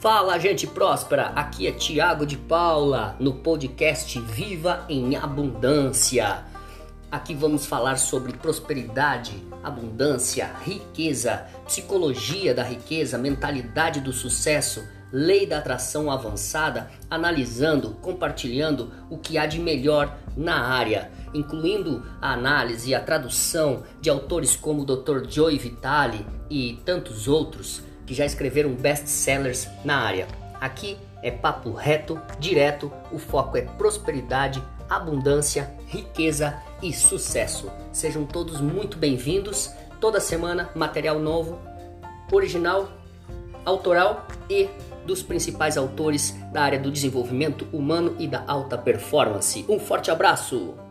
Fala, gente próspera! Aqui é Tiago de Paula no podcast Viva em Abundância. Aqui vamos falar sobre prosperidade, abundância, riqueza, psicologia da riqueza, mentalidade do sucesso, lei da atração avançada, analisando, compartilhando o que há de melhor na área, incluindo a análise e a tradução de autores como o Dr. Joey Vitale e tantos outros que já escreveram best-sellers na área. Aqui é papo reto, direto, o foco é prosperidade, abundância, riqueza e sucesso. Sejam todos muito bem-vindos. Toda semana material novo, original, autoral e dos principais autores da área do desenvolvimento humano e da alta performance. Um forte abraço!